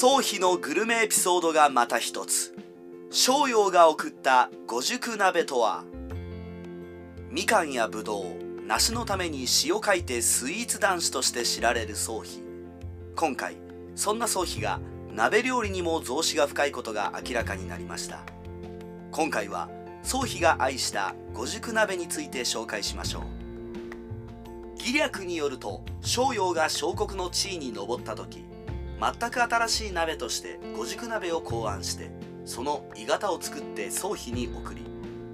宗妃のグルメエピソードがまた一つ。商陽が送った五熟鍋とはみかんやぶどう梨のために詩を書いてスイーツ男子として知られる宗妃今回そんな宗妃が鍋料理にも増資が深いことが明らかになりました。今回は宗妃が愛した五熟鍋について紹介しましょう。義略によると商陽が小国の地位に上った時全く新しい鍋として五熟鍋を考案してその鋳型を作って宗妃に送り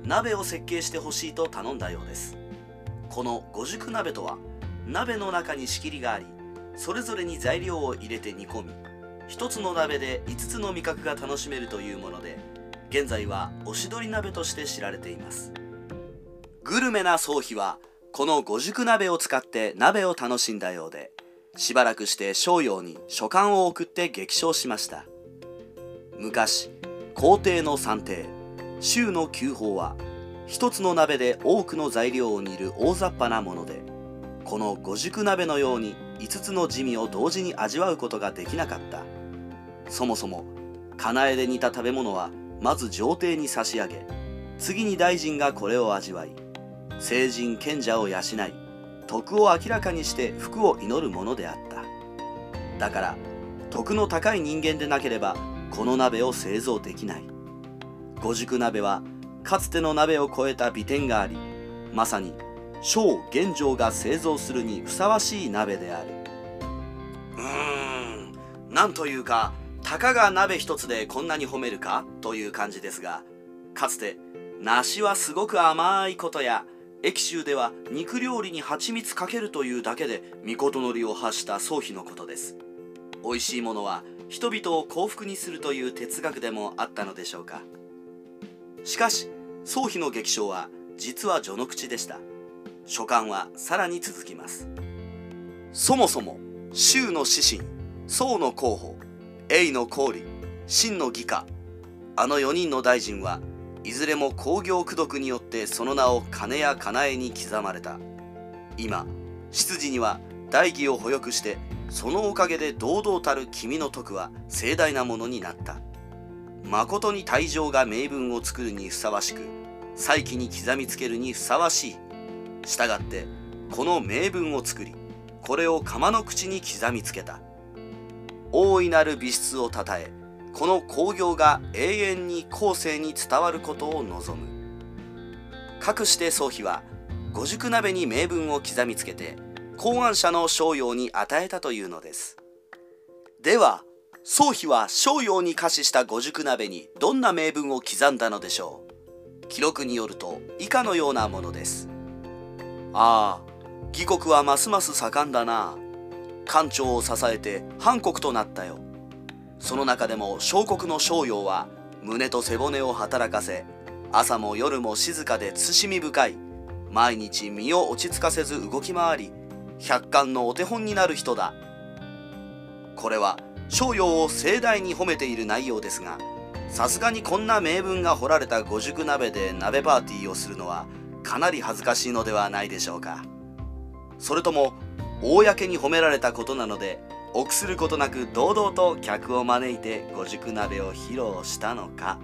鍋を設計してほしいと頼んだようです。この五熟鍋とは鍋の中に仕切りがありそれぞれに材料を入れて煮込み一つの鍋で5つの味覚が楽しめるというもので現在はおしどり鍋として知られています。グルメな宗妃はこの五熟鍋を使って鍋を楽しんだようでしばらくして商陽に書簡を送って激賞しました。昔皇帝の三帝州の旧法は一つの鍋で多くの材料を煮る大雑把なものでこの五熟鍋のように5つの地味を同時に味わうことができなかった。そもそもかなえで煮た食べ物はまず上帝に差し上げ次に大臣がこれを味わい成人賢者を養い徳を明らかにして福を祈るものであった。だから徳の高い人間でなければこの鍋を製造できない。五熟鍋はかつての鍋を超えた美点がありまさに小玄城が製造するにふさわしい鍋である。うーん。なんというかたかが鍋一つでこんなに褒めるか？という感じですがかつて梨はすごく甘いことや駅州では肉料理に蜂蜜かけるというだけで御のりを発した宗妃のことです。美味しいものは人々を幸福にするという哲学でもあったのでしょうか。しかし宗妃の激賞は実は序の口でした。書簡はさらに続きます。そもそも州の指針宋の候補永の公理真の義家あの4人の大臣はいずれも工業功徳によってその名を金や金江に刻まれた。今執事には大義を保翼してそのおかげで堂々たる君の徳は盛大なものになった。誠に大乗が名分を作るにふさわしく再起に刻みつけるにふさわしい。したがってこの名文を作りこれを釜の口に刻みつけた。大いなる美質をたたえこの興行が永遠に後世に伝わることを望む。かくして宗妃は五熟鍋に名文を刻みつけて考案者の商陽に与えたというのです。では宗妃は商陽に可視した五熟鍋にどんな名文を刻んだのでしょう？記録によると以下のようなものです。ああ義国はますます盛んだな。官庁を支えて藩国となったよ。その中でも小国の商陽は胸と背骨を働かせ朝も夜も静かで慎み深い毎日身を落ち着かせず動き回り百貫のお手本になる人だ。これは商陽を盛大に褒めている内容ですがさすがにこんな名文が彫られた五熟鍋で鍋パーティーをするのはかなり恥ずかしいのではないでしょうか。それとも公に褒められたことなので臆することなく堂々と客を招いて五熟鍋を披露したのか。